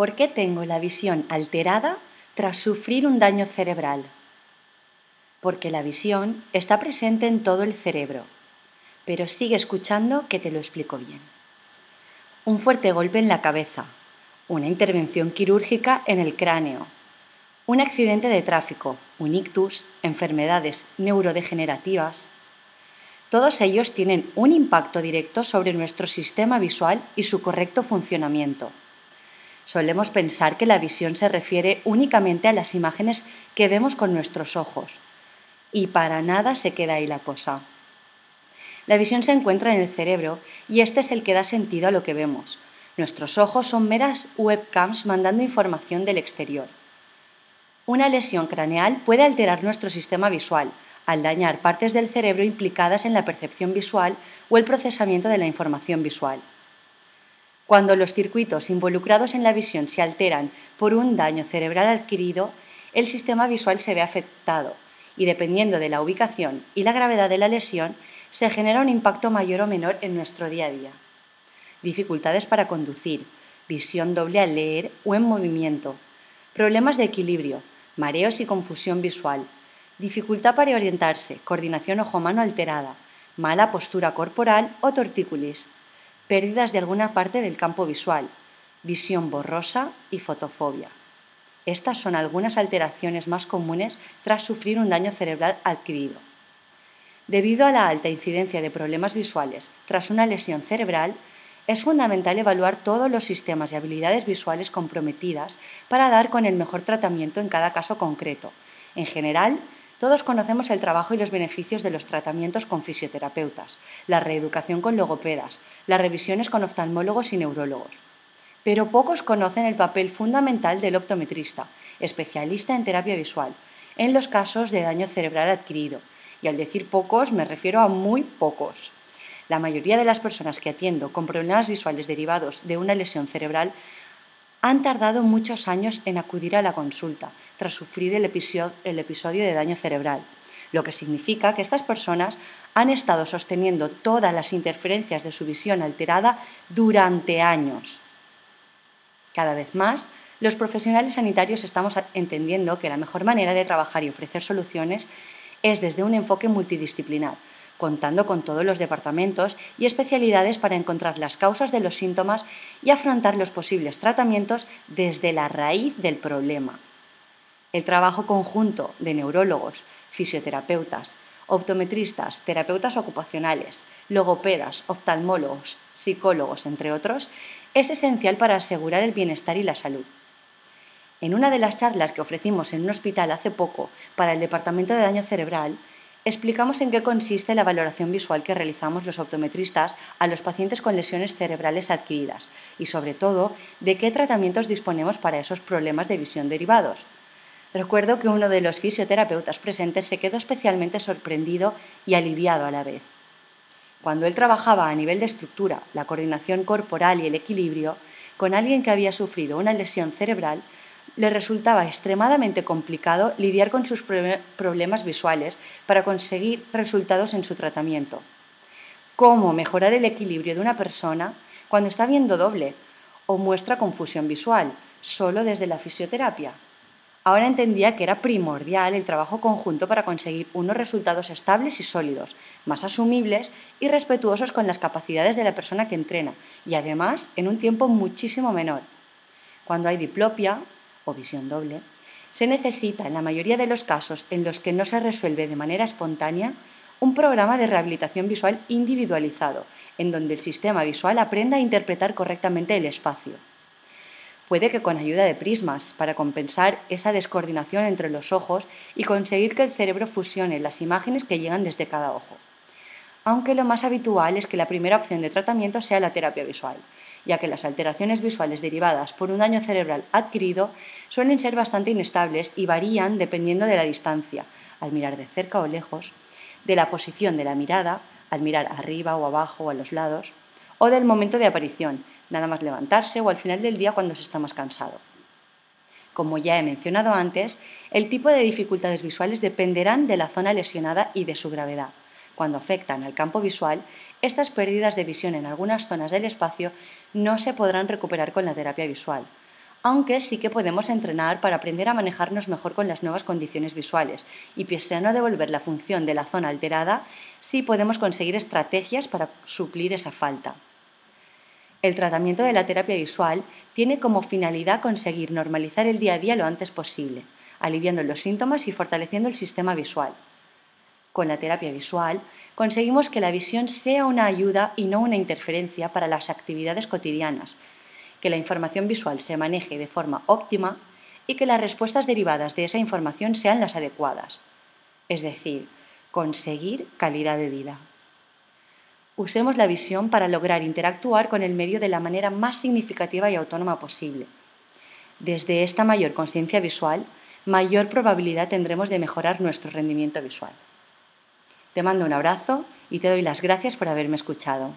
¿Por qué tengo la visión alterada tras sufrir un daño cerebral? Porque la visión está presente en todo el cerebro, pero sigue escuchando que te lo explico bien. Un fuerte golpe en la cabeza, una intervención quirúrgica en el cráneo, un accidente de tráfico, un ictus, enfermedades neurodegenerativas. Todos ellos tienen un impacto directo sobre nuestro sistema visual y su correcto funcionamiento. Solemos pensar que la visión se refiere únicamente a las imágenes que vemos con nuestros ojos. Y para nada se queda ahí la cosa. La visión se encuentra en el cerebro y este es el que da sentido a lo que vemos. Nuestros ojos son meras webcams mandando información del exterior. Una lesión craneal puede alterar nuestro sistema visual, al dañar partes del cerebro implicadas en la percepción visual o el procesamiento de la información visual. Cuando los circuitos involucrados en la visión se alteran por un daño cerebral adquirido, el sistema visual se ve afectado y dependiendo de la ubicación y la gravedad de la lesión, se genera un impacto mayor o menor en nuestro día a día. Dificultades para conducir, visión doble al leer o en movimiento, problemas de equilibrio, mareos y confusión visual, dificultad para orientarse, coordinación ojo-mano alterada, mala postura corporal o tortícolis pérdidas de alguna parte del campo visual, visión borrosa y fotofobia. Estas son algunas alteraciones más comunes tras sufrir un daño cerebral adquirido. Debido a la alta incidencia de problemas visuales tras una lesión cerebral, es fundamental evaluar todos los sistemas y habilidades visuales comprometidas para dar con el mejor tratamiento en cada caso concreto. En general, todos conocemos el trabajo y los beneficios de los tratamientos con fisioterapeutas, la reeducación con logopedas, las revisiones con oftalmólogos y neurólogos. Pero pocos conocen el papel fundamental del optometrista, especialista en terapia visual, en los casos de daño cerebral adquirido. Y al decir pocos me refiero a muy pocos. La mayoría de las personas que atiendo con problemas visuales derivados de una lesión cerebral han tardado muchos años en acudir a la consulta tras sufrir el episodio, de daño cerebral, lo que significa que estas personas han estado sosteniendo todas las interferencias de su visión alterada durante años. Cada vez más, los profesionales sanitarios estamos entendiendo que la mejor manera de trabajar y ofrecer soluciones es desde un enfoque multidisciplinar, contando con todos los departamentos y especialidades para encontrar las causas de los síntomas y afrontar los posibles tratamientos desde la raíz del problema. El trabajo conjunto de neurólogos, fisioterapeutas, optometristas, terapeutas ocupacionales, logopedas, oftalmólogos, psicólogos, entre otros, es esencial para asegurar el bienestar y la salud. En una de las charlas que ofrecimos en un hospital hace poco para el Departamento de Daño Cerebral, explicamos en qué consiste la valoración visual que realizamos los optometristas a los pacientes con lesiones cerebrales adquiridas y, sobre todo, de qué tratamientos disponemos para esos problemas de visión derivados. Recuerdo que uno de los fisioterapeutas presentes se quedó especialmente sorprendido y aliviado a la vez. Cuando él trabajaba a nivel de estructura, la coordinación corporal y el equilibrio, con alguien que había sufrido una lesión cerebral, le resultaba extremadamente complicado lidiar con sus problemas visuales para conseguir resultados en su tratamiento. ¿Cómo mejorar el equilibrio de una persona cuando está viendo doble o muestra confusión visual solo desde la fisioterapia? Ahora entendía que era primordial el trabajo conjunto para conseguir unos resultados estables y sólidos, más asumibles y respetuosos con las capacidades de la persona que entrena, y además en un tiempo muchísimo menor. Cuando hay diplopia, o visión doble, se necesita, en la mayoría de los casos en los que no se resuelve de manera espontánea, un programa de rehabilitación visual individualizado, en donde el sistema visual aprenda a interpretar correctamente el espacio. Puede que con ayuda de prismas, para compensar esa descoordinación entre los ojos y conseguir que el cerebro fusione las imágenes que llegan desde cada ojo. Aunque lo más habitual es que la primera opción de tratamiento sea la terapia visual, ya que las alteraciones visuales derivadas por un daño cerebral adquirido suelen ser bastante inestables y varían dependiendo de la distancia, al mirar de cerca o lejos, de la posición de la mirada, al mirar arriba o abajo o a los lados, o del momento de aparición, nada más levantarse o al final del día cuando se está más cansado. Como ya he mencionado antes, el tipo de dificultades visuales dependerán de la zona lesionada y de su gravedad. Cuando afectan al campo visual, estas pérdidas de visión en algunas zonas del espacio no se podrán recuperar con la terapia visual, aunque sí que podemos entrenar para aprender a manejarnos mejor con las nuevas condiciones visuales y pese a no devolver la función de la zona alterada, sí podemos conseguir estrategias para suplir esa falta. El tratamiento de la terapia visual tiene como finalidad conseguir normalizar el día a día lo antes posible, aliviando los síntomas y fortaleciendo el sistema visual. Con la terapia visual conseguimos que la visión sea una ayuda y no una interferencia para las actividades cotidianas, que la información visual se maneje de forma óptima y que las respuestas derivadas de esa información sean las adecuadas. Es decir, conseguir calidad de vida. Usemos la visión para lograr interactuar con el medio de la manera más significativa y autónoma posible. Desde esta mayor conciencia visual, mayor probabilidad tendremos de mejorar nuestro rendimiento visual. Te mando un abrazo y te doy las gracias por haberme escuchado.